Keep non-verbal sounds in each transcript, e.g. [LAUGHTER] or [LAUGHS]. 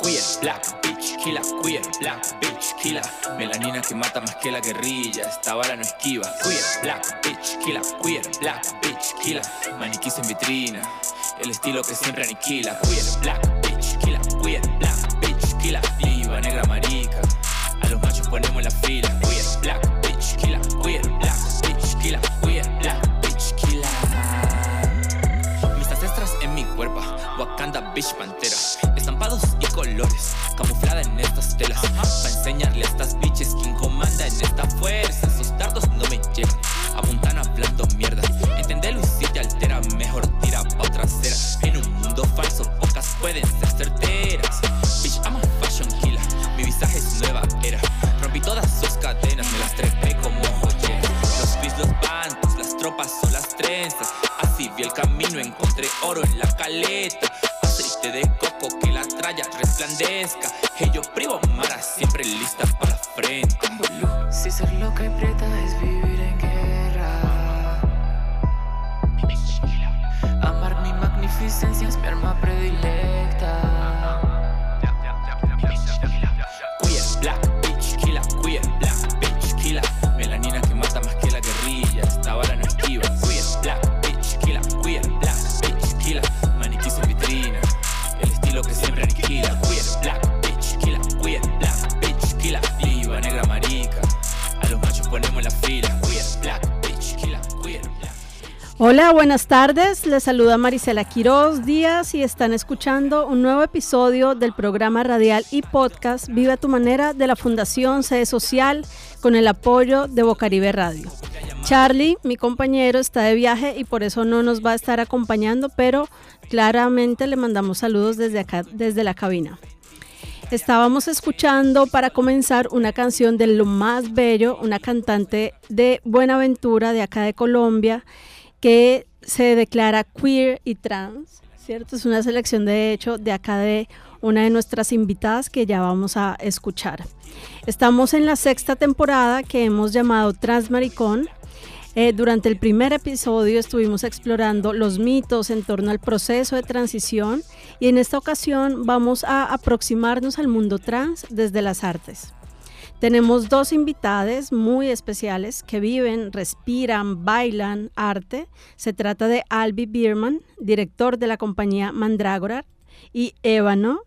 Queer, black, bitch, killer, queer, black, bitch, killer. Melanina que mata más que la guerrilla, esta bala no esquiva. Queer, black, bitch, killer, queer, black, bitch, killer. Maniquís en vitrina, el estilo que siempre aniquila. Queer, black, bitch, killer, queer, black, bitch, killer. Viva negra marica, a los machos ponemos la fila. Queer, black, bitch, killer, queer, black, bitch, killer, queer, black, bitch, killer. Mis ancestras en mi cuerpo, Wakanda, bitch, pantera camuflada en estas telas. Para enseñarle a estas bitches quién comanda en esta fuerza. Hola, buenas tardes. Les saluda Marisela Quiroz Díaz y están escuchando un nuevo episodio del programa radial y podcast Vive a tu manera de la Fundación Sede Social con el apoyo de Bocaribe Radio. Charlie, mi compañero, está de viaje y por eso no nos va a estar acompañando, pero claramente le mandamos saludos desde acá, desde la cabina. Estábamos escuchando para comenzar una canción de lo más bello, una cantante de Buenaventura de acá de Colombia que se declara queer y trans, ¿cierto? Es una selección de hecho de acá de una de nuestras invitadas que ya vamos a escuchar. Estamos en la sexta temporada que hemos llamado Transmaricón. Eh, durante el primer episodio estuvimos explorando los mitos en torno al proceso de transición y en esta ocasión vamos a aproximarnos al mundo trans desde las artes. Tenemos dos invitadas muy especiales que viven, respiran, bailan arte. Se trata de Albi Bierman, director de la compañía Mandrágora, y Ébano,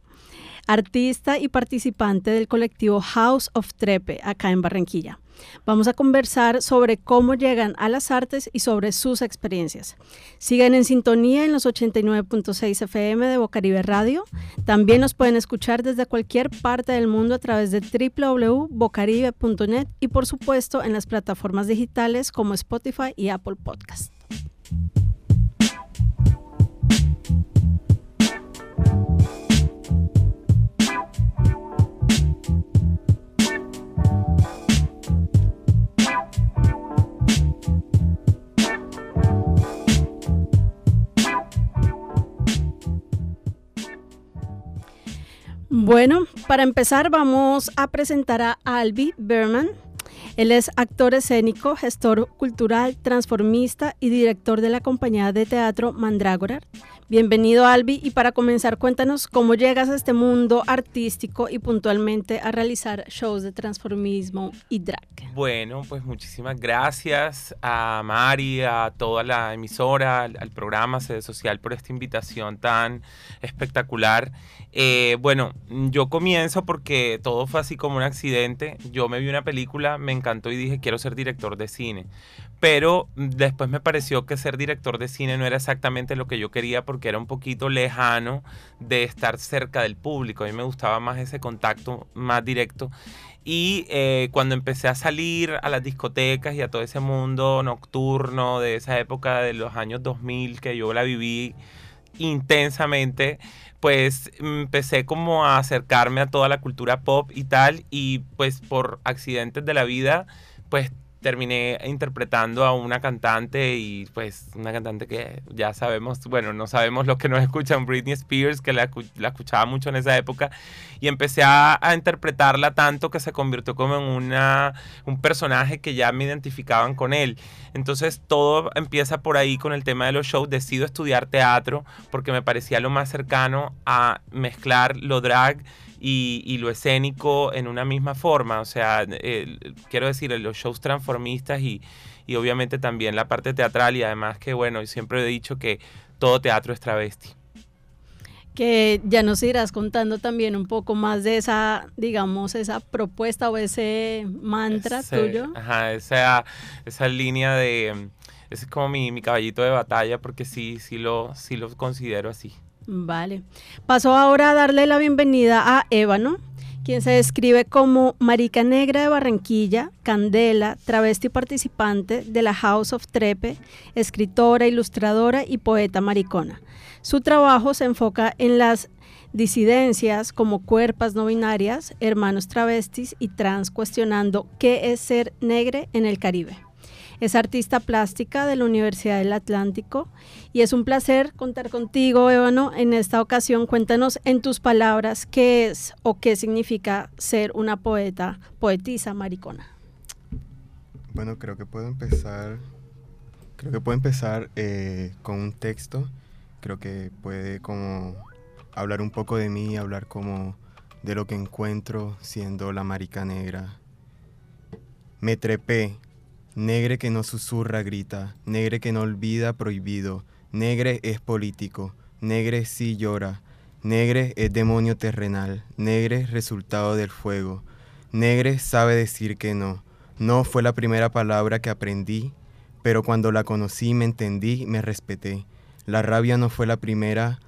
artista y participante del colectivo House of Trepe, acá en Barranquilla. Vamos a conversar sobre cómo llegan a las artes y sobre sus experiencias. Sigan en sintonía en los 89.6 FM de Bocaribe Radio. También nos pueden escuchar desde cualquier parte del mundo a través de www.bocaribe.net y por supuesto en las plataformas digitales como Spotify y Apple Podcast. Bueno, para empezar vamos a presentar a Albi Berman. Él es actor escénico, gestor cultural, transformista y director de la compañía de teatro Mandrágora. Bienvenido Albi y para comenzar cuéntanos cómo llegas a este mundo artístico y puntualmente a realizar shows de transformismo y drag. Bueno, pues muchísimas gracias a Mari, a toda la emisora, al, al programa Sede Social por esta invitación tan espectacular. Eh, bueno, yo comienzo porque todo fue así como un accidente. Yo me vi una película, me encantó y dije quiero ser director de cine. Pero después me pareció que ser director de cine no era exactamente lo que yo quería porque era un poquito lejano de estar cerca del público. A mí me gustaba más ese contacto más directo. Y eh, cuando empecé a salir a las discotecas y a todo ese mundo nocturno de esa época de los años 2000 que yo la viví intensamente, pues empecé como a acercarme a toda la cultura pop y tal, y pues por accidentes de la vida, pues terminé interpretando a una cantante y pues una cantante que ya sabemos, bueno, no sabemos los que nos escuchan, Britney Spears, que la, escuchaba mucho en esa época, y empecé a, interpretarla tanto que se convirtió como en una, un personaje que ya me identificaban con él. Entonces todo empieza por ahí con el tema de los shows, decido estudiar teatro porque me parecía lo más cercano a mezclar lo drag y, lo escénico en una misma forma. O sea, quiero decir, los shows transformistas y, obviamente también la parte teatral y además que, bueno, siempre he dicho que todo teatro es travesti. Que ya nos irás contando también un poco más de esa, digamos, esa propuesta o ese mantra tuyo. Ajá, esa, esa línea de... Ese es como mi, mi caballito de batalla porque sí, sí lo, sí lo considero así. Vale. Paso ahora a darle la bienvenida a Ébano, quien se describe como marica negra de Barranquilla, candela, travesti participante de la House of Trepe, escritora, ilustradora y poeta maricona. Su trabajo se enfoca en las disidencias como cuerpas no binarias, hermanos travestis y trans, cuestionando qué es ser negre en el Caribe. Es artista plástica de la Universidad del Atlántico y es un placer contar contigo, Ébano. En esta ocasión, cuéntanos en tus palabras qué es o qué significa ser una poeta, poetisa maricona. Bueno, creo que puedo empezar, creo que puedo empezar eh, con un texto. Creo que puede como hablar un poco de mí, hablar como de lo que encuentro siendo la marica negra. Me trepé Negre que no susurra, grita. Negre que no olvida, prohibido. Negre es político. Negre sí llora. Negre es demonio terrenal. Negre resultado del fuego. Negre sabe decir que no. No fue la primera palabra que aprendí, pero cuando la conocí me entendí, me respeté. La rabia no fue la primera,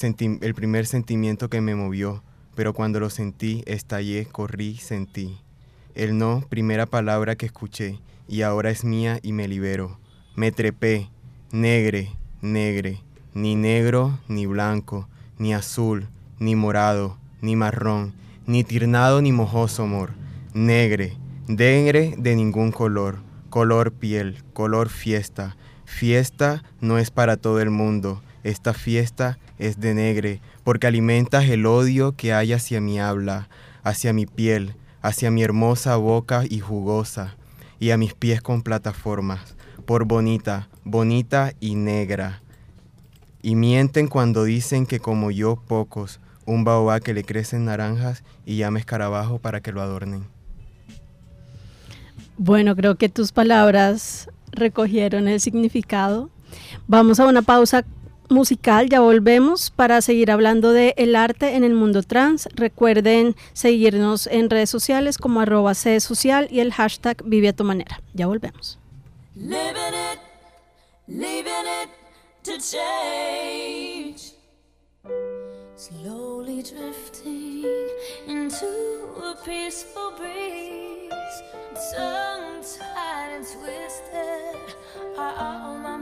el primer sentimiento que me movió, pero cuando lo sentí, estallé, corrí, sentí. El no, primera palabra que escuché, y ahora es mía y me libero. Me trepé, negre, negre, ni negro, ni blanco, ni azul, ni morado, ni marrón, ni tirnado, ni mojoso amor. Negre, negre de ningún color, color piel, color fiesta. Fiesta no es para todo el mundo, esta fiesta es de negre, porque alimentas el odio que hay hacia mi habla, hacia mi piel, hacia mi hermosa boca y jugosa y a mis pies con plataformas, por bonita, bonita y negra. Y mienten cuando dicen que como yo pocos, un baobá que le crecen naranjas y llame escarabajo para que lo adornen. Bueno, creo que tus palabras recogieron el significado. Vamos a una pausa musical, ya volvemos para seguir hablando de arte en el mundo trans. Recuerden seguirnos en redes sociales como arroba C social y el hashtag Vive a tu manera. Ya volvemos. Slowly drifting into a peaceful breeze, tongue tied and twisted are all my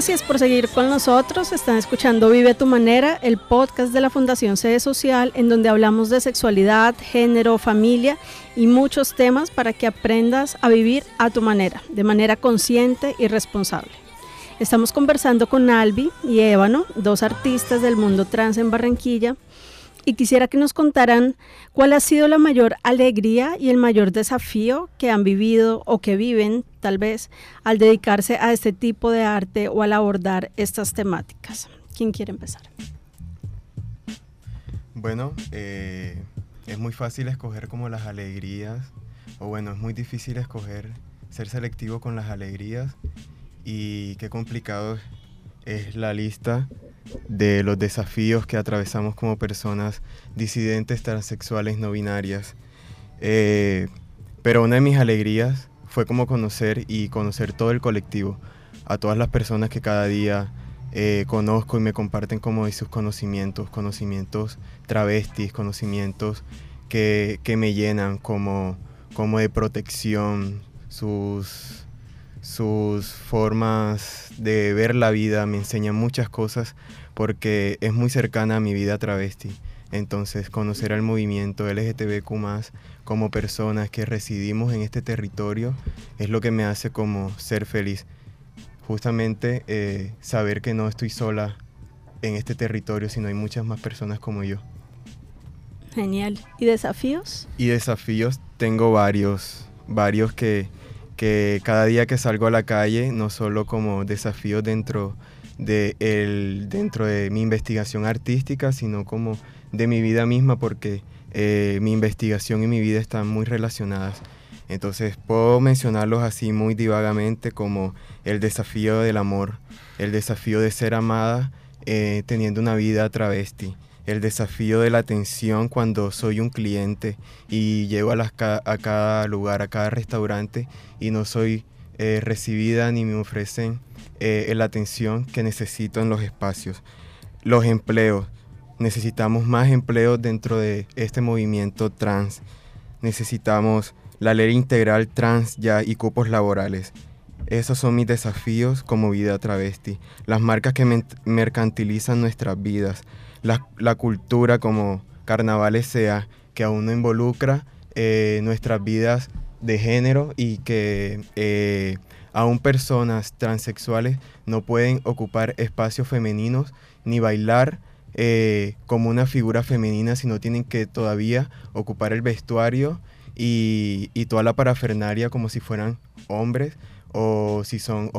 Gracias por seguir con nosotros. Están escuchando Vive a tu manera, el podcast de la Fundación Sede Social, en donde hablamos de sexualidad, género, familia y muchos temas para que aprendas a vivir a tu manera, de manera consciente y responsable. Estamos conversando con Albi y Ébano, dos artistas del mundo trans en Barranquilla, y quisiera que nos contaran cuál ha sido la mayor alegría y el mayor desafío que han vivido o que viven tal vez al dedicarse a este tipo de arte o al abordar estas temáticas. ¿Quién quiere empezar? Bueno, eh, es muy fácil escoger como las alegrías, o bueno, es muy difícil escoger, ser selectivo con las alegrías y qué complicado es la lista de los desafíos que atravesamos como personas disidentes, transexuales, no binarias. Eh, pero una de mis alegrías fue como conocer y conocer todo el colectivo, a todas las personas que cada día eh, conozco y me comparten como de sus conocimientos, conocimientos travestis, conocimientos que, me llenan como, como de protección, sus, sus formas de ver la vida me enseñan muchas cosas porque es muy cercana a mi vida travesti. Entonces, conocer al movimiento LGTBQ como personas que residimos en este territorio es lo que me hace como ser feliz. Justamente eh, saber que no estoy sola en este territorio, sino hay muchas más personas como yo. Genial. ¿Y desafíos? Y desafíos tengo varios, varios que, que cada día que salgo a la calle, no solo como desafíos dentro de, el, dentro de mi investigación artística, sino como de mi vida misma, porque eh, mi investigación y mi vida están muy relacionadas. Entonces puedo mencionarlos así muy divagamente como el desafío del amor, el desafío de ser amada eh, teniendo una vida travesti, el desafío de la atención cuando soy un cliente y llego a, cada lugar, a cada restaurante y no soy eh, recibida ni me ofrecen la atención que necesito en los espacios. Los empleos, necesitamos más empleos dentro de este movimiento trans. Necesitamos la ley integral trans ya y cupos laborales. Esos son mis desafíos como vida travesti. Las marcas que mercantilizan nuestras vidas. La, cultura como carnavales sea, que aún no involucra eh, nuestras vidas de género y que eh, aún personas transexuales no pueden ocupar espacios femeninos ni bailar eh, como una figura femenina, sino tienen que todavía ocupar el vestuario y, toda la parafernaria como si fueran hombres o si son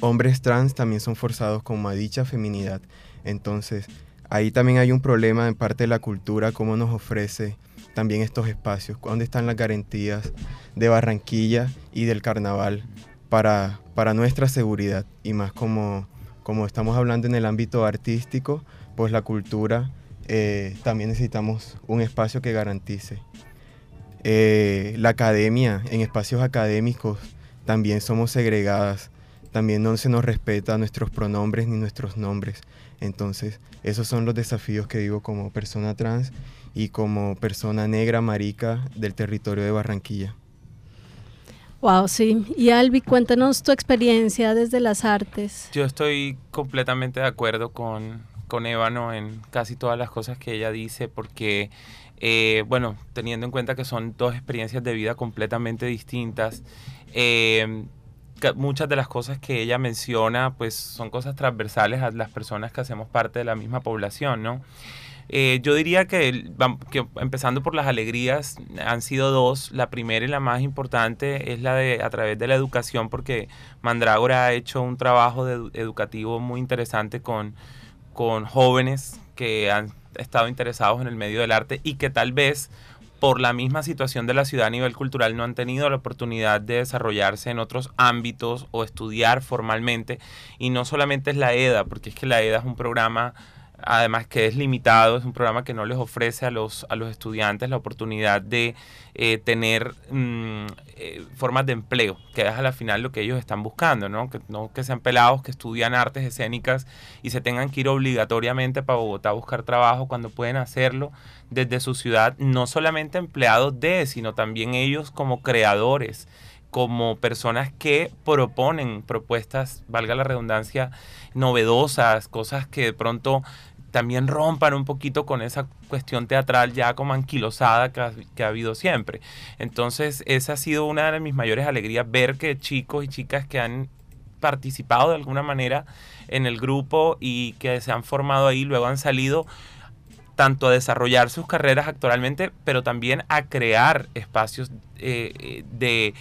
hombres trans también son forzados como a dicha feminidad. Entonces, ahí también hay un problema en parte de la cultura, cómo nos ofrece también estos espacios, dónde están las garantías de Barranquilla y del carnaval para, para nuestra seguridad y más como, como estamos hablando en el ámbito artístico, pues la cultura, eh, también necesitamos un espacio que garantice. Eh, la academia, en espacios académicos, también somos segregadas, también no se nos respeta nuestros pronombres ni nuestros nombres. Entonces, esos son los desafíos que vivo como persona trans y como persona negra marica del territorio de Barranquilla. Wow, sí. Y Albi, cuéntanos tu experiencia desde las artes. Yo estoy completamente de acuerdo con, con Ébano en casi todas las cosas que ella dice, porque, eh, bueno, teniendo en cuenta que son dos experiencias de vida completamente distintas, eh, muchas de las cosas que ella menciona, pues son cosas transversales a las personas que hacemos parte de la misma población, ¿no? Eh, yo diría que, empezando por las alegrías han sido dos. La primera y la más importante es la de a través de la educación, porque Mandrágora ha hecho un trabajo educativo muy interesante con, con jóvenes que han estado interesados en el medio del arte y que tal vez por la misma situación de la ciudad a nivel cultural no han tenido la oportunidad de desarrollarse en otros ámbitos o estudiar formalmente. Y no solamente es la EDA, porque es que la EDA es un programa además que es limitado, es un programa que no les ofrece a los, a los estudiantes la oportunidad de eh, tener mm, eh, formas de empleo, que es a la final lo que ellos están buscando, ¿no? Que, no que sean pelados que estudian artes escénicas y se tengan que ir obligatoriamente para Bogotá a buscar trabajo cuando pueden hacerlo desde su ciudad, no solamente empleados de, sino también ellos como creadores como personas que proponen propuestas, valga la redundancia, novedosas, cosas que de pronto también rompan un poquito con esa cuestión teatral ya como anquilosada que ha, que ha, habido siempre. Entonces, esa ha sido una de mis mayores alegrías, ver que chicos y chicas que han participado de alguna manera en el grupo y que se han formado ahí, luego han salido tanto a desarrollar sus carreras actualmente, pero también a crear espacios eh, de,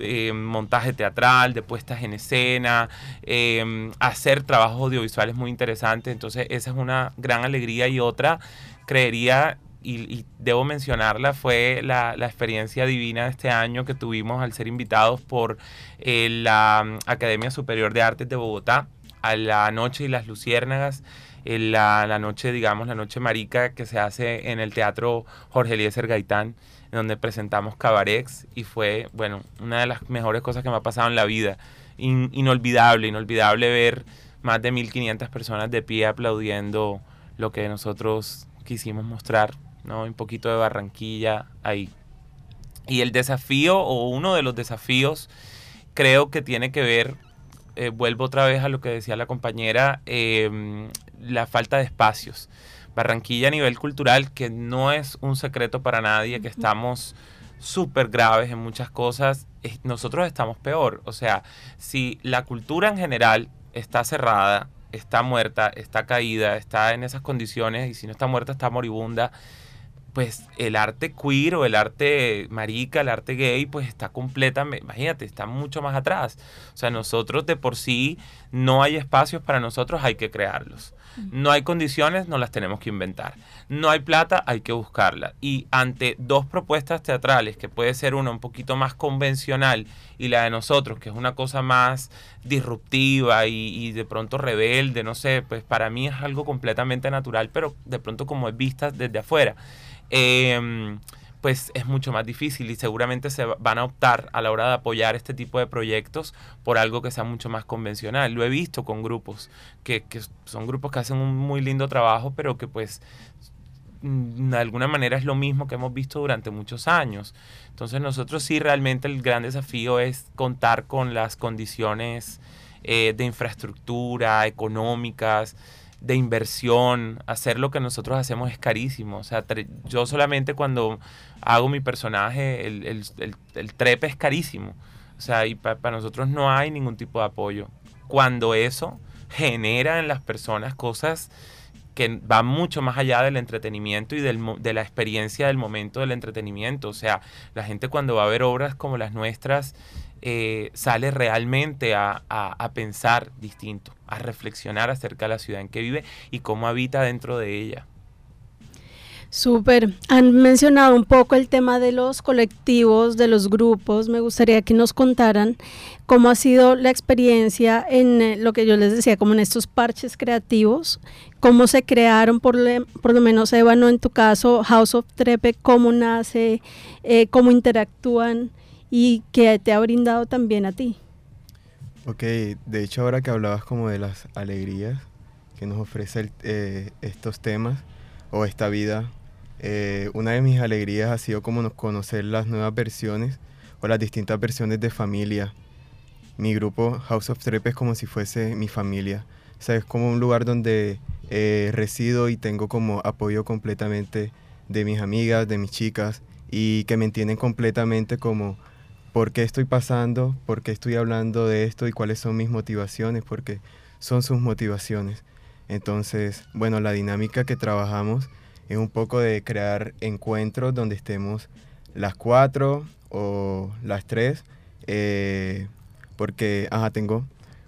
eh, montaje teatral, de puestas en escena, em, hacer trabajos audiovisuales muy interesantes. Entonces esa es una gran alegría y otra, creería, y, debo mencionarla, fue la, experiencia divina de este año que tuvimos al ser invitados por eh, la mm, Academia Superior de Artes de Bogotá a la Noche y las Luciérnagas la, la, noche, digamos, la noche marica que se hace en el Teatro Jorge Eliezer Gaitán, donde presentamos Cabarex y fue, bueno, una de las mejores cosas que me ha pasado en la vida. inolvidable, inolvidable ver más de 1500 personas de pie aplaudiendo lo que nosotros quisimos mostrar, ¿no? Un poquito de Barranquilla ahí. Y el desafío, o uno de los desafíos, creo que tiene que ver eh, vuelvo otra vez a lo que decía la compañera, em, la falta de espacios. Barranquilla a nivel cultural, que no es un secreto para nadie, que estamos súper graves en muchas cosas, nosotros estamos peor. O sea, si la cultura en general está cerrada, está muerta, está caída, está en esas condiciones, y si no está muerta, está moribunda, pues el arte queer o el arte marica, el arte gay, pues está completamente, imagínate, está mucho más atrás. O sea, nosotros de por sí no hay espacios para nosotros, hay que crearlos. No hay condiciones, no las tenemos que inventar. No hay plata, hay que buscarla. Y ante dos propuestas teatrales, que puede ser una un poquito más convencional y la de nosotros, que es una cosa más disruptiva y, de pronto rebelde, no sé, pues para mí es algo completamente natural, pero de pronto como es vista desde afuera. Em, pues es mucho más difícil y seguramente se van a optar a la hora de apoyar este tipo de proyectos por algo que sea mucho más convencional. Lo he visto con grupos, que, son grupos que hacen un muy lindo trabajo, pero que pues mm, de alguna manera es lo mismo que hemos visto durante muchos años. Entonces nosotros sí realmente el gran desafío es contar con las condiciones eh, de infraestructura, económicas, de inversión, hacer lo que nosotros hacemos es carísimo. O sea, yo solamente cuando hago mi personaje, el, el, el, trepe es carísimo. O sea, y para nosotros no hay ningún tipo de apoyo. Cuando eso genera en las personas cosas que van mucho más allá del entretenimiento y del, de la experiencia del momento del entretenimiento. O sea, la gente cuando va a ver obras como las nuestras eh, sale realmente a, pensar distinto, a reflexionar acerca de la ciudad en que vive y cómo habita dentro de ella. Súper. Han mencionado un poco el tema de los colectivos, de los grupos. Me gustaría que nos contaran cómo ha sido la experiencia en eh, lo que yo les decía, como en estos parches creativos, cómo se crearon, por, por lo menos, Eva, en tu caso, House of Trepe, cómo nace, eh, cómo interactúan y que te ha brindado también a ti. Ok, de hecho ahora que hablabas como de las alegrías que nos ofrece eh, estos temas o esta vida, eh, una de mis alegrías ha sido como conocer las nuevas versiones o las distintas versiones de familia. Mi grupo House of Trep es como si fuese mi familia. O sea, es como un lugar donde eh, resido y tengo como apoyo completamente de mis amigas, de mis chicas y que me entienden completamente como por qué estoy pasando, por qué estoy hablando de esto y cuáles son mis motivaciones, porque son sus motivaciones. Entonces, bueno, la dinámica que trabajamos es un poco de crear encuentros donde estemos las cuatro o las tres, eh, porque, ajá, tengo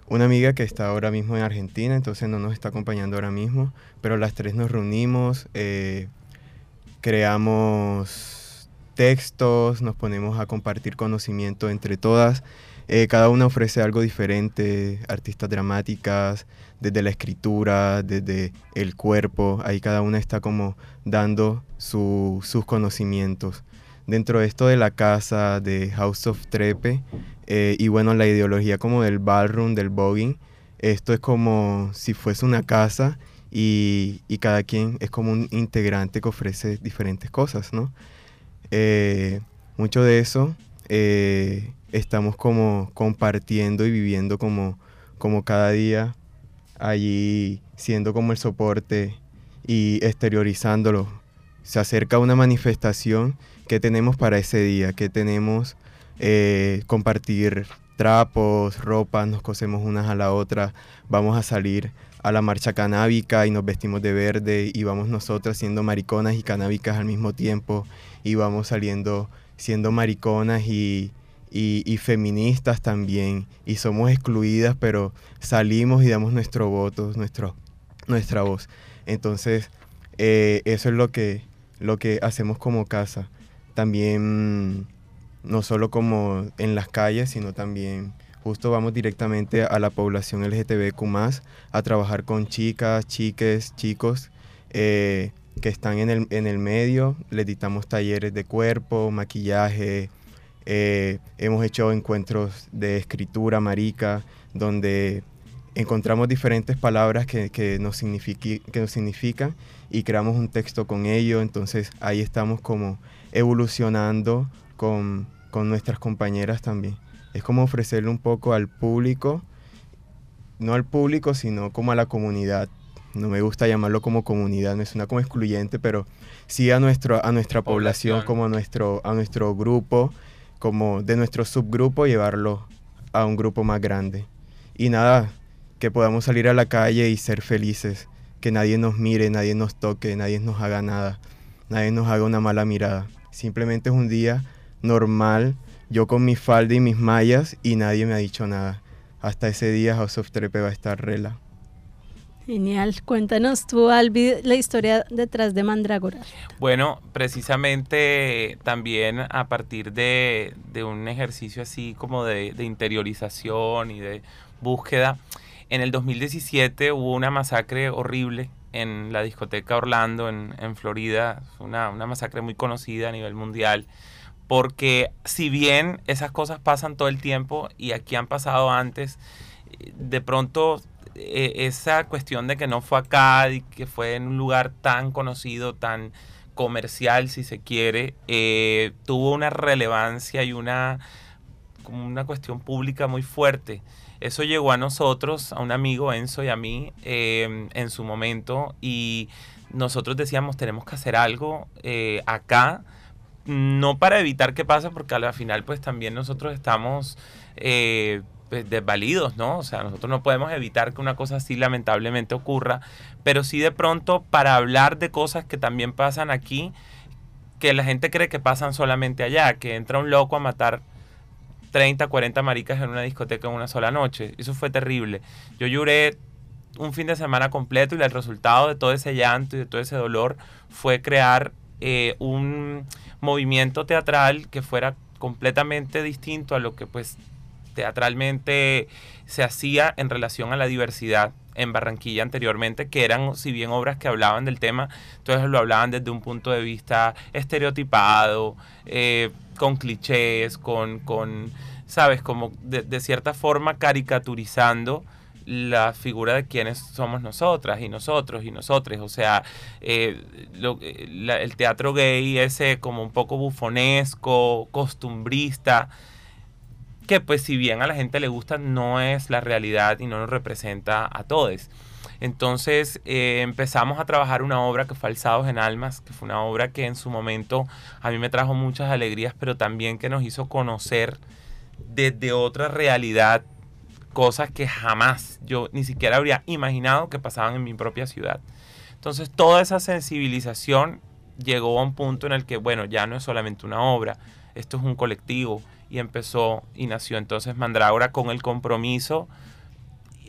una amiga que está ahora mismo en Argentina, entonces no nos está acompañando ahora mismo, pero las tres nos reunimos, eh, creamos textos, nos ponemos a compartir conocimiento entre todas. Eh, cada una ofrece algo diferente, artistas dramáticas, desde la escritura, desde el cuerpo, ahí cada una está como dando sus conocimientos. Dentro de esto de la casa, de House of Trepe, eh, y bueno, la ideología como del ballroom, del voguing, esto es como si fuese una casa y, cada quien es como un integrante que ofrece diferentes cosas, ¿no? Eh, mucho de eso eh, estamos como compartiendo y viviendo como, como cada día allí siendo como el soporte y exteriorizándolo. Se acerca una manifestación que tenemos para ese día, que tenemos eh, compartir trapos, ropa, nos cosemos unas a la otra, vamos a salir a la marcha canábica y nos vestimos de verde y vamos nosotras siendo mariconas y canábicas al mismo tiempo y vamos saliendo siendo mariconas y, y, feministas también y somos excluidas pero salimos y damos nuestro voto, nuestra voz. Entonces eh, eso es lo que, lo que hacemos como casa. También no solo como en las calles, sino también justo vamos directamente a la población LGTBQ a trabajar con chicas, chiques, chicos eh, que están en el, en el medio. Les dictamos talleres de cuerpo, maquillaje. Eh, hemos hecho encuentros de escritura marica, donde encontramos diferentes palabras que, que, nos que nos significan y creamos un texto con ello. Entonces ahí estamos como evolucionando con con nuestras compañeras también. Es como ofrecerle un poco al público, no al público, sino como a la comunidad. No me gusta llamarlo como comunidad, no suena como excluyente, pero sí a, nuestro, a nuestra población, como a nuestro, a nuestro grupo, como de nuestro subgrupo, llevarlo a un grupo más grande. Y nada, que podamos salir a la calle y ser felices, que nadie nos mire, nadie nos toque, nadie nos haga nada, nadie nos haga una mala mirada. Simplemente es un día normal, yo con mi falda y mis mallas y nadie me ha dicho nada. Hasta ese día House of Trepe va a estar rela. Genial. Cuéntanos tú, Albi, la historia detrás de Mandrágora. Bueno, precisamente también a partir de, un ejercicio así como de, interiorización y de búsqueda, en el 2017 hubo una masacre horrible en la discoteca Orlando, en, Florida, una, una masacre muy conocida a nivel mundial porque si bien esas cosas pasan todo el tiempo y aquí han pasado antes, de pronto e, esa cuestión de que no fue acá y que fue en un lugar tan conocido, tan comercial si se quiere, eh, tuvo una relevancia y una, como una cuestión pública muy fuerte. Eso llegó a nosotros, a un amigo Enzo y a mí em, en su momento y nosotros decíamos tenemos que hacer algo eh, acá no para evitar que pase, porque al final pues también nosotros estamos eh, pues, desvalidos, ¿no? O sea, nosotros no podemos evitar que una cosa así lamentablemente ocurra, pero sí de pronto para hablar de cosas que también pasan aquí, que la gente cree que pasan solamente allá, que entra un loco a matar 30, 40 maricas en una discoteca en una sola noche. Eso fue terrible. Yo lloré un fin de semana completo y el resultado de todo ese llanto y de todo ese dolor fue crear eh, un movimiento teatral que fuera completamente distinto a lo que pues teatralmente se hacía en relación a la diversidad en Barranquilla anteriormente, que eran, si bien obras que hablaban del tema, entonces lo hablaban desde un punto de vista estereotipado, eh, con clichés, con, con ¿sabes? Como de, de cierta forma caricaturizando la figura de quienes somos nosotras y nosotros y nosotros. O sea, eh, eh, el teatro gay ese como un poco bufonesco, costumbrista, que pues si bien a la gente le gusta, no es la realidad y no nos representa a todos. Entonces eh, empezamos a trabajar una obra que fue Alzados en Almas, que fue una obra que en su momento a mí me trajo muchas alegrías, pero también que nos hizo conocer desde otra realidad cosas que jamás yo ni siquiera habría imaginado que pasaban en mi propia ciudad. Entonces toda esa sensibilización llegó a un punto en el que, bueno, ya no es solamente una obra, esto es un colectivo y empezó y nació entonces Mandrágora con el compromiso,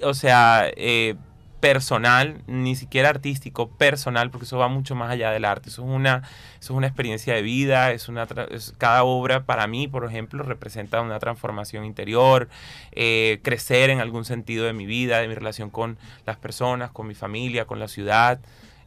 o sea, eh, personal, ni siquiera artístico, personal, porque eso va mucho más allá del arte. Eso es una, eso es una experiencia de vida, es una cada obra para mí, por ejemplo, representa una transformación interior, eh, crecer en algún sentido de mi vida, de mi relación con las personas, con mi familia, con la ciudad.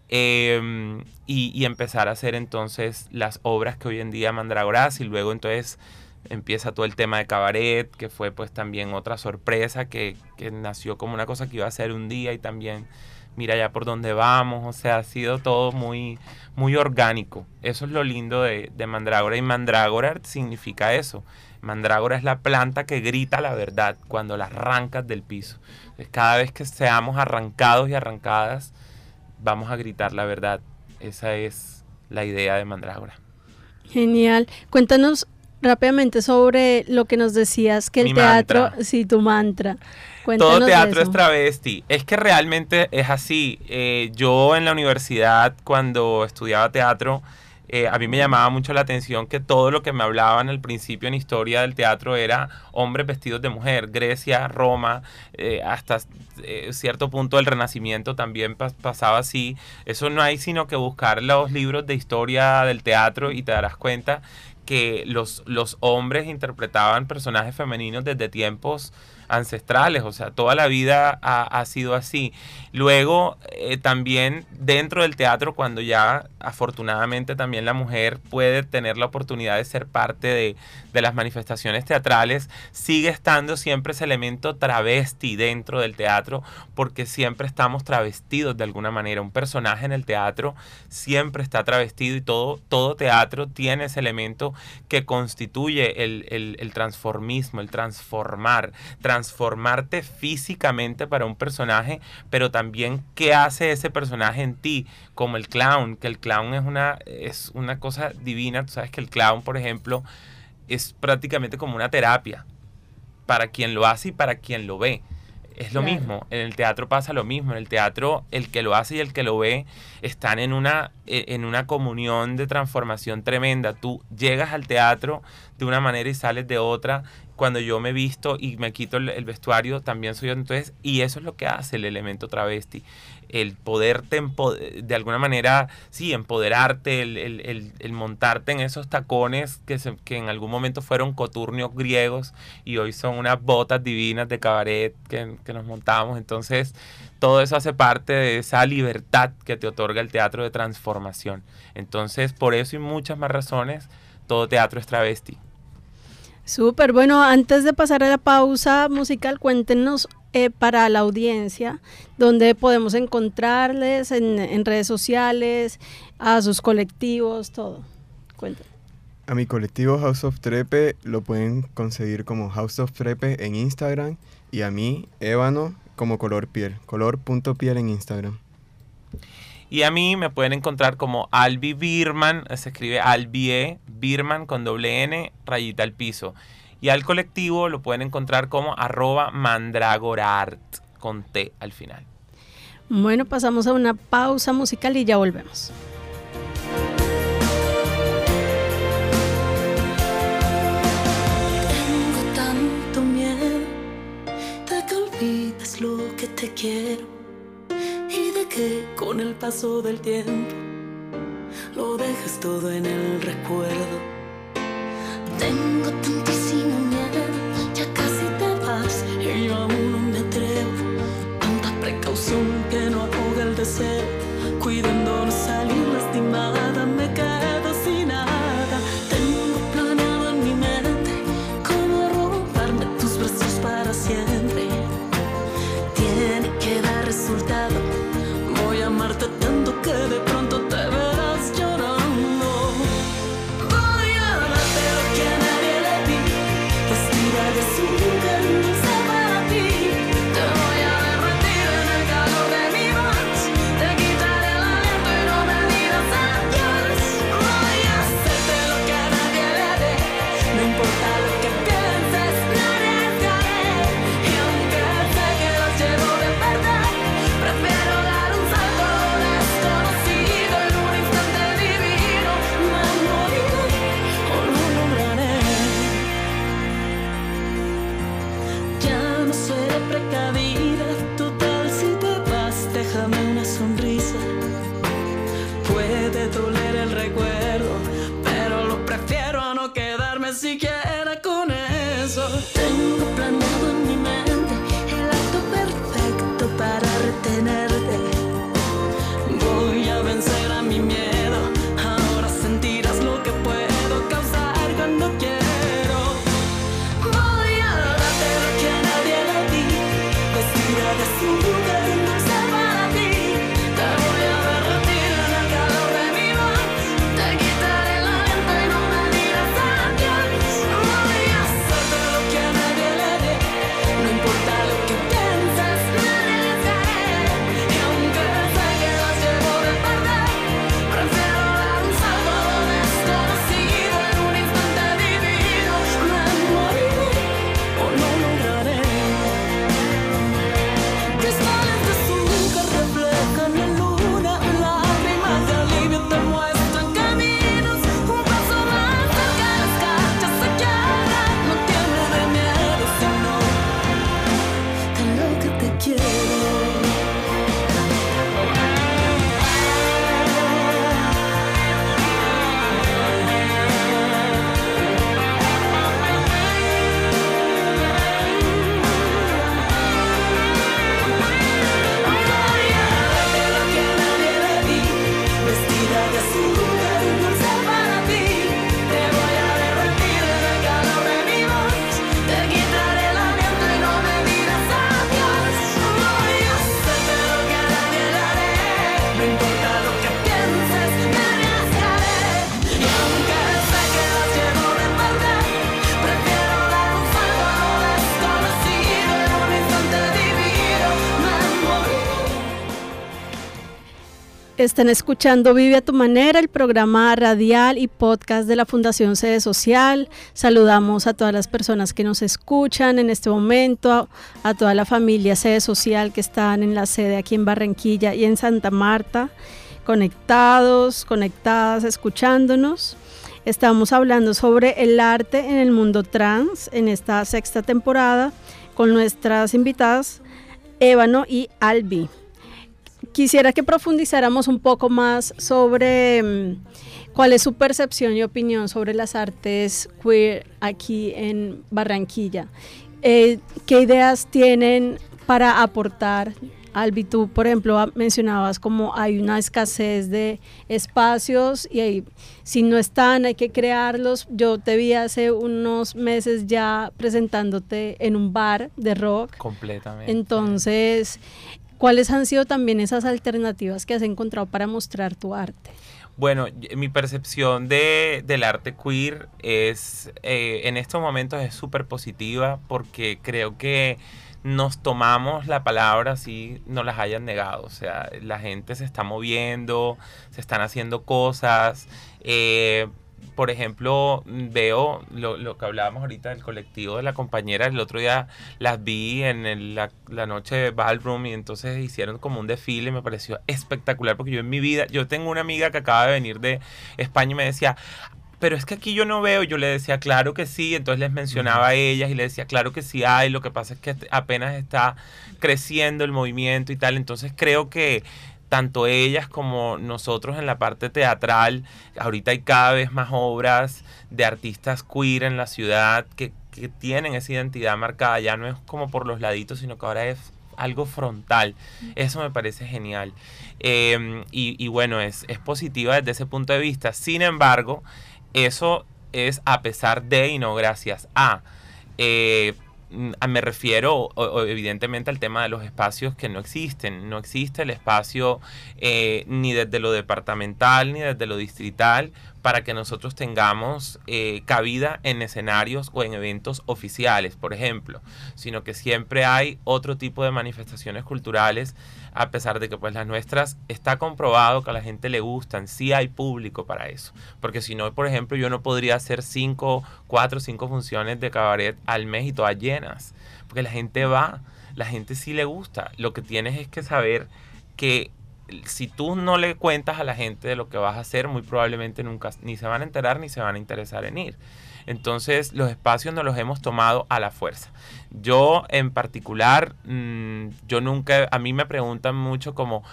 Em, y, empezar a hacer entonces las obras que hoy en día Mandragoras y luego entonces empieza todo el tema de cabaret, que fue pues también otra sorpresa que, nació como una cosa que iba a ser un día y también mira ya por dónde vamos, o sea, ha sido todo muy, muy orgánico. Eso es lo lindo de, de Mandrágora y Mandrágora significa eso. Mandrágora es la planta que grita la verdad cuando la arrancas del piso. cada vez que seamos arrancados y arrancadas, vamos a gritar la verdad. Esa es la idea de Mandrágora. Genial. Cuéntanos rápidamente sobre lo que nos decías que el teatro, sí, tu mantra. Todo teatro es travesti. Es que realmente es así. Eh, yo en la universidad, cuando estudiaba teatro, eh, a mí me llamaba mucho la atención que todo lo que me hablaban al principio en historia del teatro era hombres vestidos de mujer. Grecia, Roma, eh, hasta cierto punto del Renacimiento también pasaba así. Eso no hay sino que buscar los libros de historia del teatro y te darás cuenta que los, los hombres interpretaban personajes femeninos desde tiempos ancestrales, o sea, toda la vida ha, sido así. Luego, eh, también dentro del teatro, cuando ya afortunadamente también la mujer puede tener la oportunidad de ser parte de, de las manifestaciones teatrales, sigue estando siempre ese elemento travesti dentro del teatro, porque siempre estamos travestidos de alguna manera. Un personaje en el teatro siempre está travestido y todo, todo teatro tiene ese elemento que constituye el, el, el transformismo, el transformar, transformarte físicamente para un personaje, pero también qué hace ese personaje en ti, como el clown, que el clown es una, es una cosa divina, tú sabes que el clown, por ejemplo, es prácticamente como una terapia para quien lo hace y para quien lo ve. Es lo mismo, en el teatro pasa lo mismo, en el teatro el que lo hace y el que lo ve están en una, e, en una comunión de transformación tremenda. Tú llegas al teatro de una manera y sales de otra. Cuando yo me visto y me quito el, el vestuario, también soy yo. Entonces, y eso es lo que hace el elemento travesti el poderte de alguna manera, sí, empoderarte, el, montarte en esos tacones que, que en algún momento fueron coturnios griegos y hoy son unas botas divinas de cabaret que, que nos montamos. Entonces, todo eso hace parte de esa libertad que te otorga el teatro de transformación. Entonces, por eso y muchas más razones, todo teatro es travesti. Súper, bueno, antes de pasar a la pausa musical, cuéntenos eh, para la audiencia donde podemos encontrarles en, redes sociales, a sus colectivos, todo. Cuéntenos. A mi colectivo House of Trepe lo pueden conseguir como House of Trepe en Instagram y a mí, Ébano, como color piel, color.piel en Instagram. Y a mí me pueden encontrar como Albi Birman, se escribe Albie Birman con doble N, rayita al piso. Y al colectivo lo pueden encontrar como arroba mandragorart con T al final. Bueno, pasamos a una pausa musical y ya volvemos. Tengo tanto miedo de que olvides lo que te quiero que con el paso del tiempo lo dejes todo en el recuerdo. Que no ahoga el deseo, cuidando no salir lastimada, Están escuchando Vive a tu manera, el programa radial y podcast de la Fundación Sede Social. Saludamos a todas las personas que nos escuchan en este momento, a, toda la familia Sede Social que están en la sede aquí en Barranquilla y en Santa Marta, conectados, conectadas, escuchándonos. Estamos hablando sobre el arte en el mundo trans en esta sexta temporada con nuestras invitadas Ébano y Albi quisiera que profundizáramos un poco más sobre mm, cuál es su percepción y opinión sobre las artes queer aquí en Barranquilla. Eh, ¿Qué ideas tienen para aportar? Albi, tú, por ejemplo, mencionabas como hay una escasez de espacios y si no están hay que crearlos. Yo te vi hace unos meses ya presentándote en un bar de rock. Completamente. Entonces, ¿Cuáles han sido también esas alternativas que has encontrado para mostrar tu arte? Bueno, mi percepción de, del arte queer es, eh, en estos momentos es súper positiva porque creo que nos tomamos la palabra así no las hayan negado. O sea, la gente se está moviendo, se están haciendo cosas. Eh, por ejemplo, veo lo, que hablábamos ahorita del colectivo de la compañera, el otro día las vi en la, noche de Ballroom y entonces hicieron como un desfile, me pareció espectacular porque yo en mi vida, yo tengo una amiga que acaba de venir de España y me decía, pero es que aquí yo no veo, yo le decía, claro que sí, entonces les mencionaba a ellas y le decía, claro que sí hay, lo que pasa es que apenas está creciendo el movimiento y tal, entonces creo que tanto ellas como nosotros en la parte teatral, ahorita hay cada vez más obras de artistas queer en la ciudad que, tienen esa identidad marcada, ya no es como por los laditos, sino que ahora es algo frontal. Eso me parece genial. Em, y, bueno, es, es positiva desde ese punto de vista. Sin embargo, eso es a pesar de y no gracias a. Eh, me refiero evidentemente al tema de los espacios que no existen. No existe el espacio eh, ni desde lo departamental ni desde lo distrital para que nosotros tengamos eh, cabida en escenarios o en eventos oficiales, por ejemplo, sino que siempre hay otro tipo de manifestaciones culturales, a pesar de que pues las nuestras está comprobado que a la gente le gustan, sí hay público para eso, porque si no, por ejemplo, yo no podría hacer cinco, cuatro, cinco funciones de cabaret al mes y todas llenas, porque la gente va, la gente sí le gusta, lo que tienes es que saber que si tú no le cuentas a la gente de lo que vas a hacer, muy probablemente nunca ni se van a enterar ni se van a interesar en ir. Entonces los espacios no los hemos tomado a la fuerza. Yo en particular, mm, yo nunca, a mí me preguntan mucho como,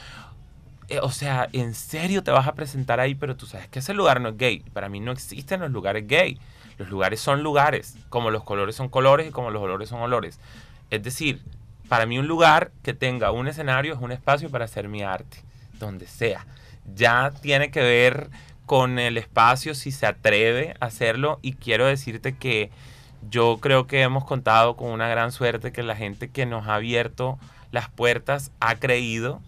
eh, o sea, ¿en serio te vas a presentar ahí? Pero tú sabes que ese lugar no es gay. Para mí no existen los lugares gay. Los lugares son lugares, como los colores son colores y como los olores son olores. Es decir, para mí un lugar que tenga un escenario es un espacio para hacer mi arte, donde sea. Ya tiene que ver con el espacio si se atreve a hacerlo y quiero decirte que yo creo que hemos contado con una gran suerte que la gente que nos ha abierto las puertas ha creído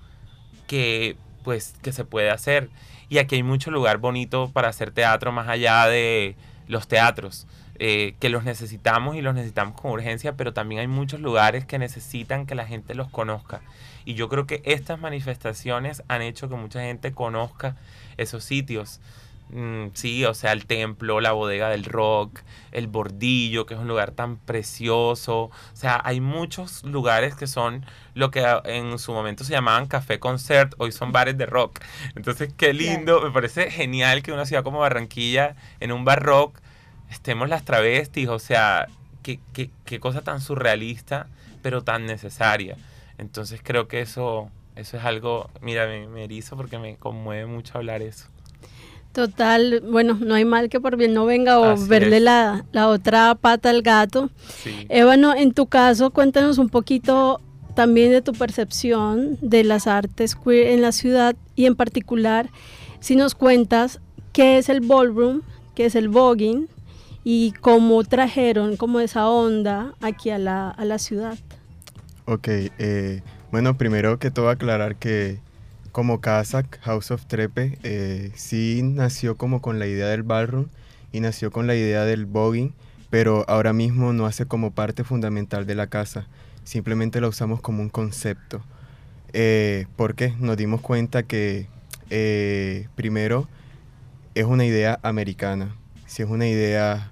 que pues que se puede hacer y aquí hay mucho lugar bonito para hacer teatro más allá de los teatros eh, que los necesitamos y los necesitamos con urgencia pero también hay muchos lugares que necesitan que la gente los conozca y yo creo que estas manifestaciones han hecho que mucha gente conozca esos sitios Mm, sí, o sea, el templo, la bodega del rock, el bordillo, que es un lugar tan precioso. O sea, hay muchos lugares que son lo que en su momento se llamaban café concert, hoy son bares de rock. Entonces, qué lindo, me parece genial que una ciudad como Barranquilla, en un bar rock, estemos las travestis, o sea, qué, qué, qué cosa tan surrealista, pero tan necesaria. Entonces, creo que eso, eso es algo, mira, me, me erizo porque me conmueve mucho hablar eso. Total, bueno, no hay mal que por bien no venga o verle la, otra pata al gato. Sí. Ébano, en tu caso, cuéntanos un poquito también de tu percepción de las artes queer en la ciudad y en particular, si nos cuentas qué es el ballroom, qué es el voguing y cómo trajeron como esa onda aquí a la, a la ciudad. Ok, eh, bueno, primero que todo aclarar que como casa, House of Trepe, eh, sí nació como con la idea del ballroom y nació con la idea del voguing, pero ahora mismo no hace como parte fundamental de la casa, simplemente la usamos como un concepto. Eh, porque nos dimos cuenta que primero es una idea americana, si es una idea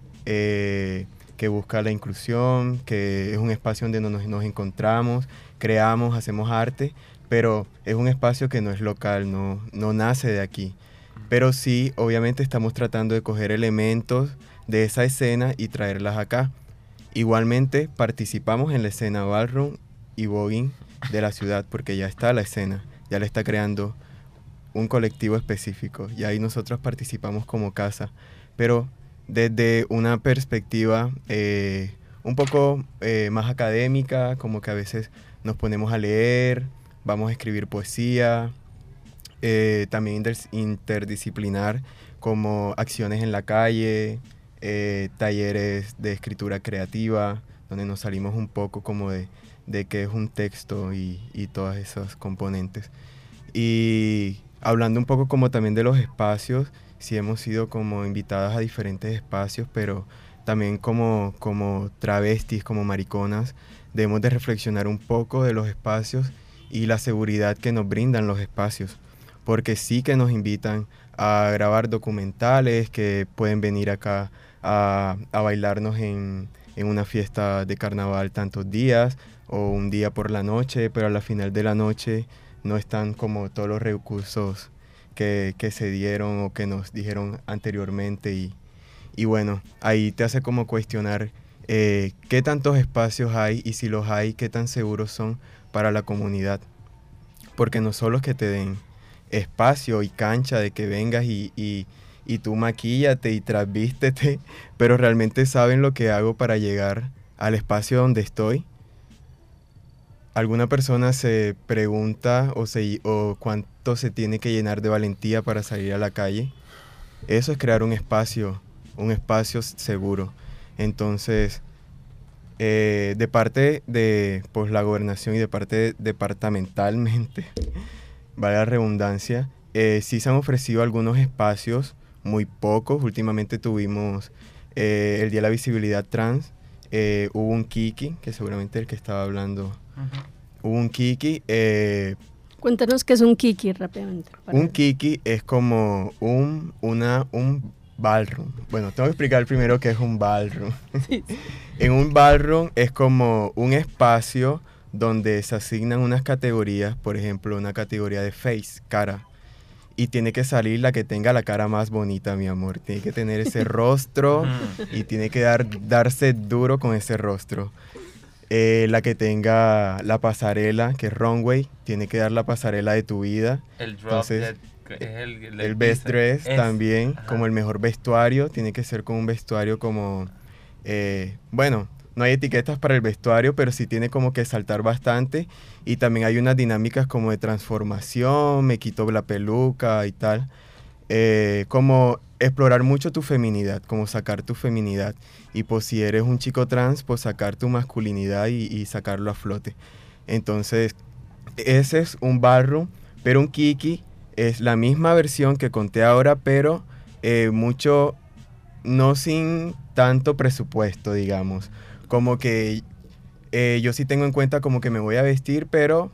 que busca la inclusión, que es un espacio donde nos, nos encontramos, creamos, hacemos arte, pero es un espacio que no es local, no, no nace de aquí. Pero sí, obviamente estamos tratando de coger elementos de esa escena y traerlas acá. Igualmente participamos en la escena ballroom y voguing de la ciudad porque ya está la escena, ya le está creando un colectivo específico y ahí nosotros participamos como casa, pero desde una perspectiva eh, un poco eh, más académica, como que a veces nos ponemos a leer, vamos a escribir poesía, eh, también interdisciplinar como acciones en la calle, eh, talleres de escritura creativa, donde nos salimos un poco como de, de qué es un texto y, y todas esas componentes. Y hablando un poco como también de los espacios, sí hemos sido como invitadas a diferentes espacios, pero también como, como travestis, como mariconas, debemos de reflexionar un poco de los espacios y la seguridad que nos brindan los espacios, porque sí que nos invitan a grabar documentales, que pueden venir acá a, bailarnos en, una fiesta de carnaval tantos días o un día por la noche, pero a la final de la noche no están como todos los recursos que, se dieron o que nos dijeron anteriormente y, y bueno, ahí te hace como cuestionar eh, qué tantos espacios hay y si los hay, qué tan seguros son para la comunidad. Porque no solo es que te den espacio y cancha de que vengas y, y, tú maquíllate y trasvístete, [LAUGHS] pero realmente saben lo que hago para llegar al espacio donde estoy. ¿Alguna persona se pregunta o, se, o cuánto se tiene que llenar de valentía para salir a la calle? Eso es crear un espacio, un espacio seguro. Entonces, eh, de parte de pues, la gobernación y de parte departamentalmente, [LAUGHS] vale la redundancia, eh, sí se han ofrecido algunos espacios, muy pocos. Últimamente tuvimos eh, el Día de la Visibilidad Trans, hubo un Kiki, que seguramente el que estaba hablando, hubo un Kiki. Cuéntanos qué es un Kiki rápidamente. Un Kiki es como un, una, un ballroom. Bueno, tengo que explicar primero qué es un ballroom. [LAUGHS] en un ballroom es como un espacio donde se asignan unas categorías, por ejemplo, una categoría de face, cara. Y tiene que salir la que tenga la cara más bonita, mi amor. Tiene que tener ese [LAUGHS] rostro y tiene que dar, darse duro con ese rostro. Eh, la que tenga la pasarela, que es runway, tiene que dar la pasarela de tu vida. El drop el, best dress también, como el mejor vestuario, tiene que ser con un vestuario como, eh, bueno, no hay etiquetas para el vestuario, pero sí tiene como que saltar bastante. Y también hay unas dinámicas como de transformación, me quito la peluca y tal. Eh, como explorar mucho tu feminidad, como sacar tu feminidad. Y pues si eres un chico trans, pues sacar tu masculinidad y, sacarlo a flote. Entonces, ese es un barro, pero un kiki es la misma versión que conté ahora, pero eh, mucho, no sin tanto presupuesto, digamos como que eh, yo sí tengo en cuenta como que me voy a vestir, pero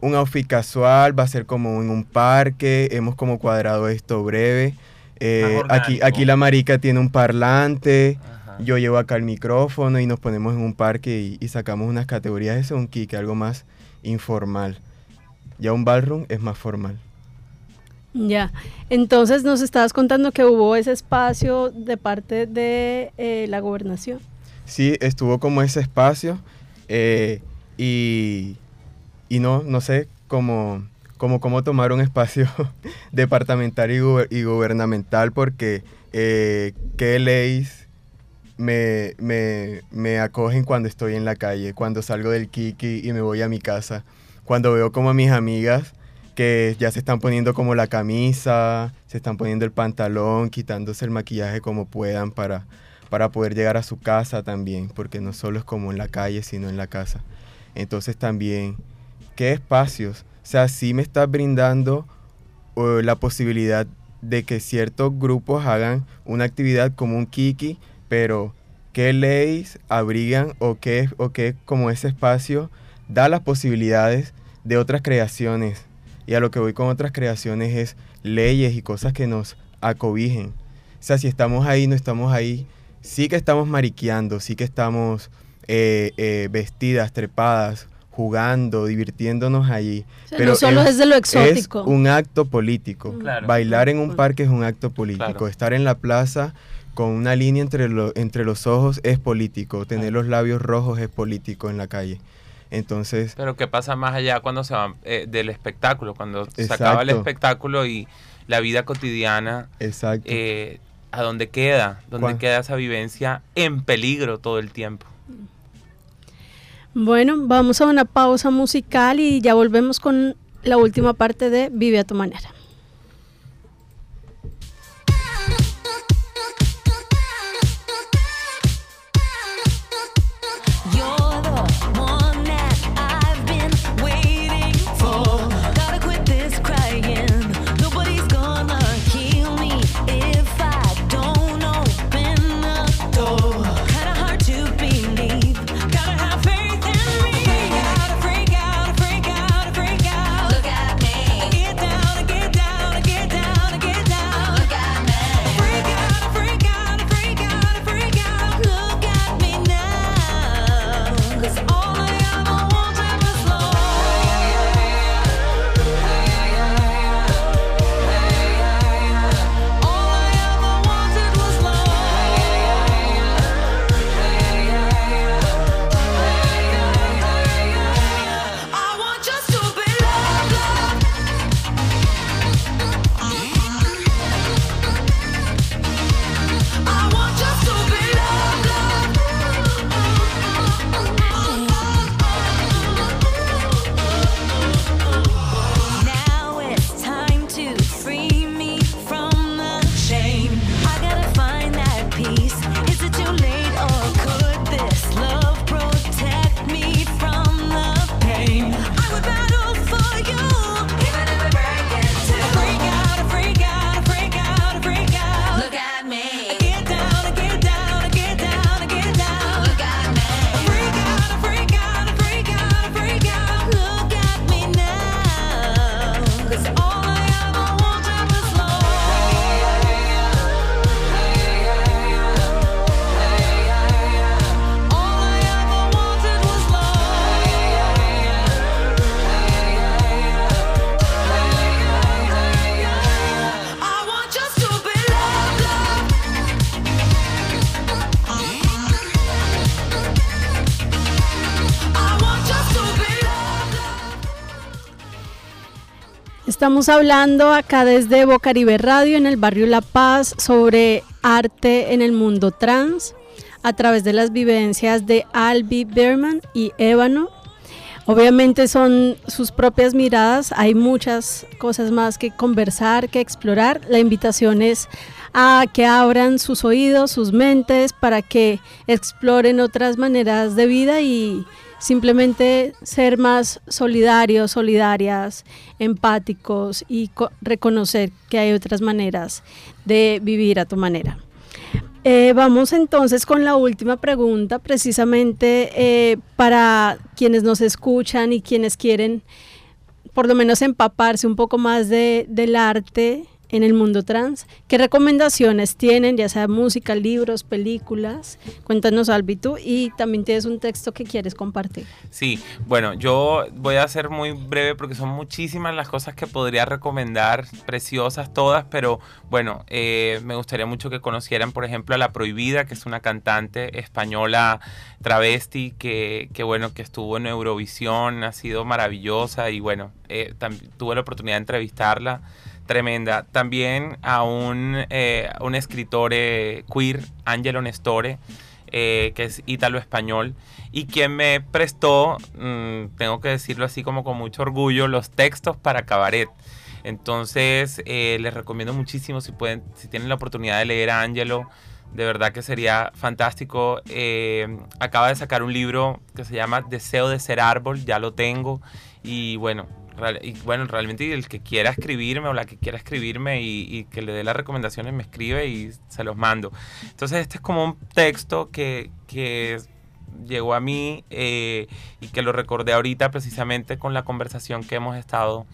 un outfit casual va a ser como en un parque, hemos como cuadrado esto breve. Eh, aquí, aquí la marica tiene un parlante, yo llevo acá el micrófono y nos ponemos en un parque y, sacamos unas categorías. Eso es un kick, algo más informal. Ya un ballroom es más formal. Ya, entonces nos estabas contando que hubo ese espacio de parte de eh, la gobernación sí estuvo como ese espacio eh, y, y, no, no sé cómo, cómo, cómo tomar un espacio [LAUGHS] departamental y, y, gubernamental porque eh, qué leyes me, me, me, acogen cuando estoy en la calle, cuando salgo del Kiki y me voy a mi casa, cuando veo como a mis amigas que ya se están poniendo como la camisa, se están poniendo el pantalón, quitándose el maquillaje como puedan para, para poder llegar a su casa también, porque no solo es como en la calle, sino en la casa. Entonces también, ¿qué espacios? O sea, sí me está brindando la posibilidad de que ciertos grupos hagan una actividad como un kiki, pero ¿qué leyes abrigan o qué, o qué como ese espacio da las posibilidades de otras creaciones? Y a lo que voy con otras creaciones es leyes y cosas que nos acobijen. O sea, si estamos ahí, no estamos ahí sí que estamos mariqueando, sí que estamos eh, eh, vestidas, trepadas, jugando, divirtiéndonos allí. pero no solo es, de lo exótico. Es un acto político. Bailar en un parque es un acto político. Estar en la plaza con una línea entre, entre los ojos es político. Tener los labios rojos es político en la calle. Entonces... Pero ¿qué pasa más allá cuando se va eh, del espectáculo? Cuando se acaba el espectáculo y la vida cotidiana. Exacto a dónde queda, dónde queda esa vivencia en peligro todo el tiempo. Bueno, vamos a una pausa musical y ya volvemos con la última parte de Vive a tu manera. Estamos hablando acá desde Bocaribe Radio en el barrio La Paz sobre arte en el mundo trans a través de las vivencias de Albi Berman y Ébano. Obviamente son sus propias miradas, hay muchas cosas más que conversar, que explorar. La invitación es a que abran sus oídos, sus mentes, para que exploren otras maneras de vida y simplemente ser más solidarios, solidarias, empáticos y reconocer que hay otras maneras de vivir a tu manera. Eh, vamos entonces con la última pregunta, precisamente eh, para quienes nos escuchan y quienes quieren por lo menos empaparse un poco más de, del arte en el mundo trans. ¿Qué recomendaciones tienen, ya sea música, libros, películas? Cuéntanos, Albi, tú, y también tienes un texto que quieres compartir. Sí, bueno, yo voy a ser muy breve porque son muchísimas las cosas que podría recomendar, preciosas todas, pero bueno, eh, me gustaría mucho que conocieran, por ejemplo, a La Prohibida, que es una cantante española travesti que, que bueno, que estuvo en Eurovisión, ha sido maravillosa y bueno, eh, tuve la oportunidad de entrevistarla tremenda. También a un, eh, un escritor eh, queer, Angelo Nestore, eh, que es ítalo-español, y quien me prestó, mm, tengo que decirlo así como con mucho orgullo, los textos para cabaret. Entonces, les recomiendo muchísimo si pueden, si tienen la oportunidad de leer a Angelo, de verdad que sería fantástico. acaba de sacar un libro que se llama Deseo de ser árbol, ya lo tengo. Y bueno, y bueno, realmente el que quiera escribirme o la que quiera escribirme y, que le dé las recomendaciones me escribe y se los mando. Entonces este es como un texto que, llegó a mí eh, y que lo recordé ahorita precisamente con la conversación que hemos estado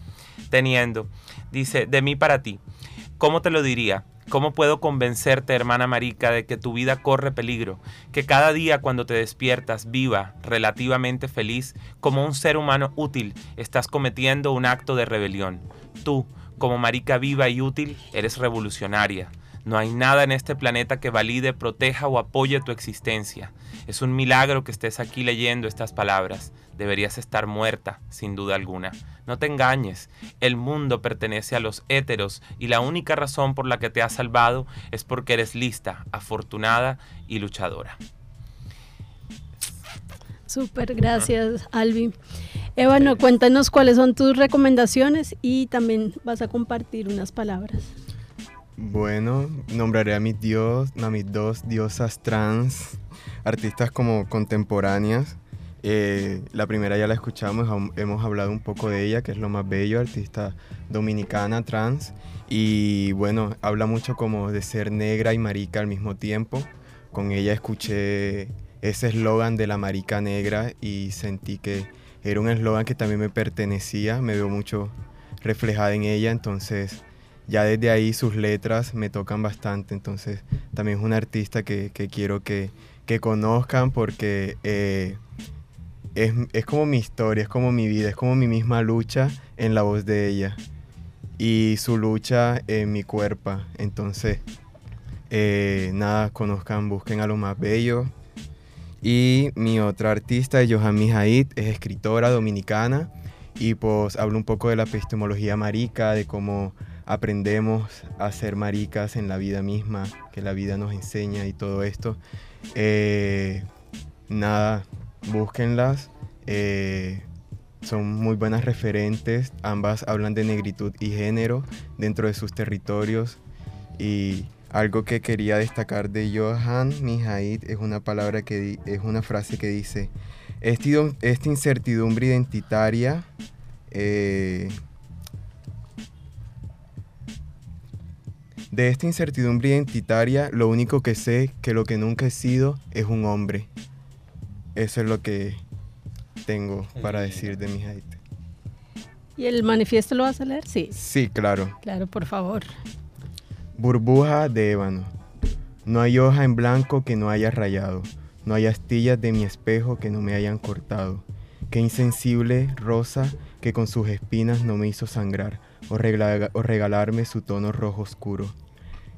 teniendo. Dice, de mí para ti, ¿cómo te lo diría? ¿Cómo puedo convencerte, hermana Marica, de que tu vida corre peligro? Que cada día cuando te despiertas viva, relativamente feliz, como un ser humano útil, estás cometiendo un acto de rebelión. Tú, como Marica viva y útil, eres revolucionaria. No hay nada en este planeta que valide, proteja o apoye tu existencia. Es un milagro que estés aquí leyendo estas palabras. Deberías estar muerta, sin duda alguna. No te engañes, el mundo pertenece a los héteros y la única razón por la que te has salvado es porque eres lista, afortunada y luchadora. Súper, gracias Albi. Ébano, cuéntanos cuáles son tus recomendaciones y también vas a compartir unas palabras. Bueno, nombraré a mis, dios, a mis dos diosas trans, artistas como contemporáneas, eh, la primera ya la escuchamos, hemos hablado un poco de ella, que es lo más bello, artista dominicana, trans, y bueno, habla mucho como de ser negra y marica al mismo tiempo. Con ella escuché ese eslogan de la marica negra y sentí que era un eslogan que también me pertenecía, me veo mucho reflejada en ella, entonces ya desde ahí sus letras me tocan bastante, entonces también es una artista que, quiero que, conozcan porque... Eh, es, como mi historia, es como mi vida, es como mi misma lucha en la voz de ella y su lucha en mi cuerpo. Entonces, eh, nada, conozcan, busquen a lo más bello. Y mi otra artista es Johan Mijaid, es escritora dominicana y pues habla un poco de la epistemología marica, de cómo aprendemos a ser maricas en la vida misma, que la vida nos enseña y todo esto. Eh, nada, búsquenlas. Eh, son muy buenas referentes. Ambas hablan de negritud y género dentro de sus territorios. Y algo que quería destacar de Johan Mijaid es una palabra que es una frase que dice: Esta incertidumbre identitaria. Eh, de esta incertidumbre identitaria, lo único que sé que lo que nunca he sido es un hombre. Eso es lo que tengo para decir de mi Haiti. ¿Y el manifiesto lo vas a leer? Sí. Sí, claro. Claro, por favor. Burbuja de ébano. No hay hoja en blanco que no haya rayado. No hay astillas de mi espejo que no me hayan cortado. Qué insensible rosa que con sus espinas no me hizo sangrar o, regalarme su tono rojo oscuro.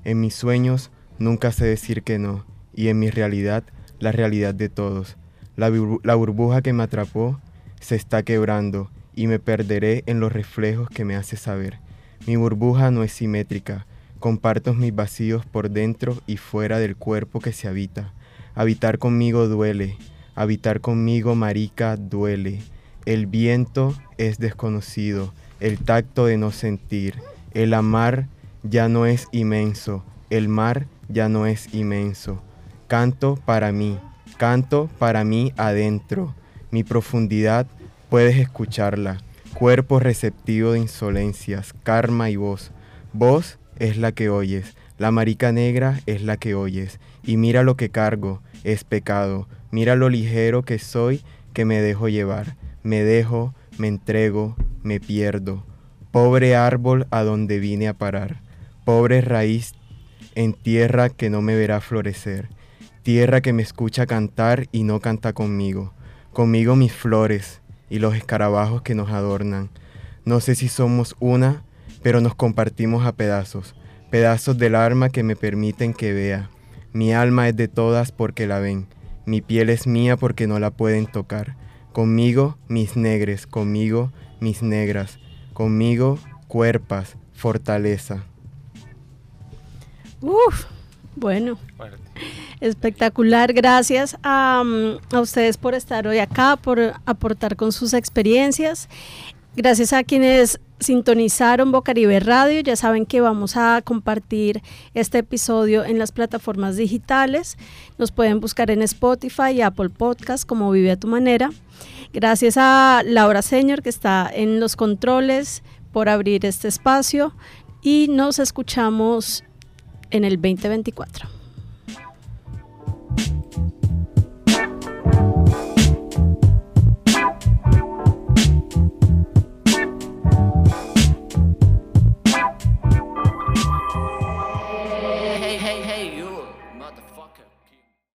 En mis sueños nunca sé decir que no, y en mi realidad, la realidad de todos, la, burbuja que me atrapó se está quebrando y me perderé en los reflejos que me hace saber. Mi burbuja no es simétrica, comparto mis vacíos por dentro y fuera del cuerpo que se habita. Habitar conmigo duele, habitar conmigo marica duele. El viento es desconocido, el tacto de no sentir, el amar ya no es inmenso, el mar ya no es inmenso. Canto para mí, canto para mí adentro. Mi profundidad puedes escucharla. Cuerpo receptivo de insolencias, karma y voz. Voz es la que oyes, la marica negra es la que oyes. Y mira lo que cargo, es pecado. Mira lo ligero que soy, que me dejo llevar. Me dejo, me entrego, me pierdo. Pobre árbol a donde vine a parar. Pobre raíz en tierra que no me verá florecer, tierra que me escucha cantar y no canta conmigo, conmigo mis flores y los escarabajos que nos adornan. No sé si somos una, pero nos compartimos a pedazos, pedazos del alma que me permiten que vea. Mi alma es de todas porque la ven, mi piel es mía porque no la pueden tocar. Conmigo mis negres, conmigo mis negras, conmigo cuerpas, fortaleza. Uf, bueno. Espectacular, gracias a, mm, a, ustedes por estar hoy acá, por aportar con sus experiencias. Gracias a quienes sintonizaron Bocaribe Radio, ya saben que vamos a compartir este episodio en las plataformas digitales. Nos pueden buscar en Spotify y Apple Podcast como Vive a tu manera. Gracias a Laura Señor que está en los controles por abrir este espacio y nos escuchamos en el 2024.